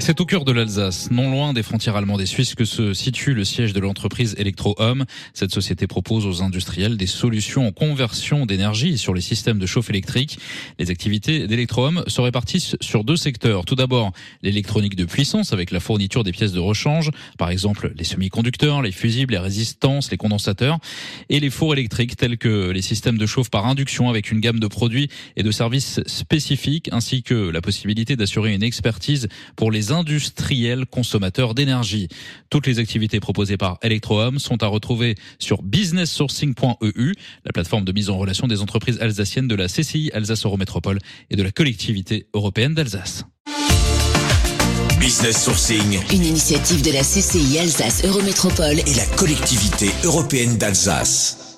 C'est au cœur de l'Alsace, non loin des frontières allemandes et suisses, que se situe le siège de l'entreprise Electro-Homme. Cette société propose aux industriels des solutions en conversion d'énergie sur les systèmes de chauffe électrique. Les activités d'Electro-Homme se répartissent sur deux secteurs. Tout d'abord, l'électronique de puissance avec la fourniture des pièces de rechange, par exemple les semi-conducteurs, les fusibles, les résistances, les condensateurs, et les fours électriques tels que les systèmes de chauffe par induction avec une gamme de produits et de services spécifiques, ainsi que la possibilité d'assurer une expertise pour les industriels consommateurs d'énergie. Toutes les activités proposées par Electrohome sont à retrouver sur businesssourcing.eu, la plateforme de mise en relation des entreprises alsaciennes de la CCI Alsace Eurométropole et de la collectivité européenne d'Alsace. Business Sourcing, une initiative de la CCI Alsace Eurométropole et la collectivité européenne d'Alsace.